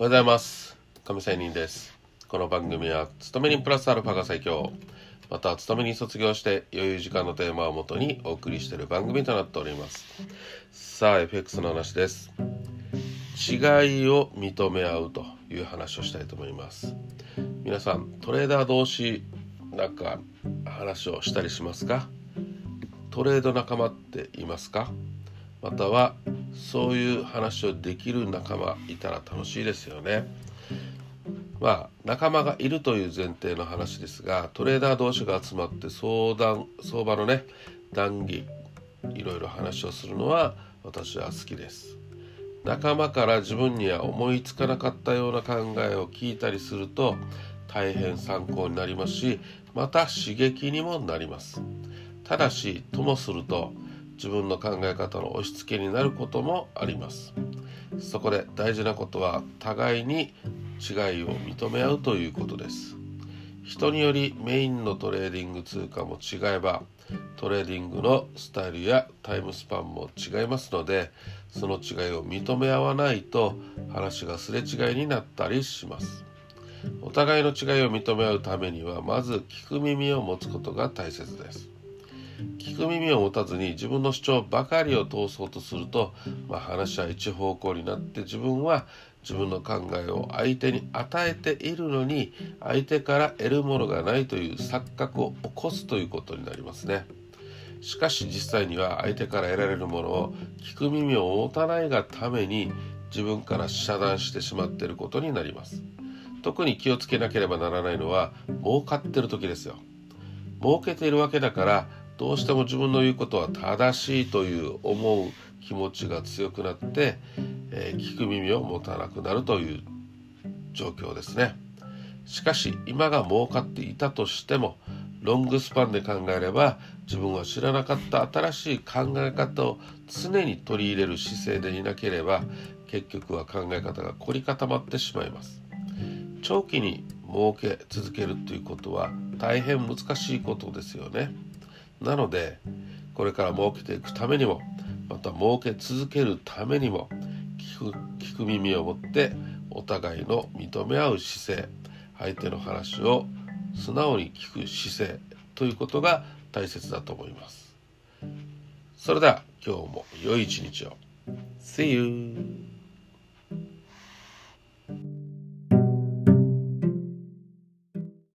おはようございます。亀仙人です。この番組は勤め人プラスアルファが最強。また勤めに卒業して余裕時間のテーマをもとにお送りしている番組となっております。さあ FX の話です。違いを認め合うという話をしたいと思います。皆さんトレーダー同士なんか話をしたりしますか？トレード仲間っていますか？またはそういう話をできる仲間いたら楽しいですよね。まあ仲間がいるという前提の話ですがトレーダー同士が集まって相談相場のね談義いろいろ話をするのは私は好きです。仲間から自分には思いつかなかったような考えを聞いたりすると大変参考になりますしまた刺激にもなりますただしともすると自分の考え方の押し付けになることもあります。そこで大事なことは互いに違いを認め合うということです。人によりメインのトレーディング通貨も違えばトレーディングのスタイルやタイムスパンも違いますのでその違いを認め合わないと話がすれ違いになったりします。お互いの違いを認め合うためにはまず聞く耳を持つことが大切です。聞く耳を持たずに自分の主張ばかりを通そうとすると、まあ、話は一方向になって自分は自分の考えを相手に与えているのに相手から得るものがないという錯覚を起こすということになりますね。しかし実際には相手から得られるものを聞く耳を持たないがために自分から遮断してしまっていることになります。特に気をつけなければならないのは儲かってる時ですよ。儲けているわけだからどうしても自分の言うことは正しいという思う気持ちが強くなって、えー、聞く耳を持たなくなるという状況ですねしかし今が儲かっていたとしてもロングスパンで考えれば自分は知らなかった新しい考え方を常に取り入れる姿勢でいなければ結局は考え方が凝り固まってしまいます長期に儲け続けるということは大変難しいことですよね。なのでこれから儲けていくためにもまた儲け続けるためにも聞く聞く耳を持ってお互いの認め合う姿勢相手の話を素直に聞く姿勢ということが大切だと思いますそれでは今日も良い一日を See you!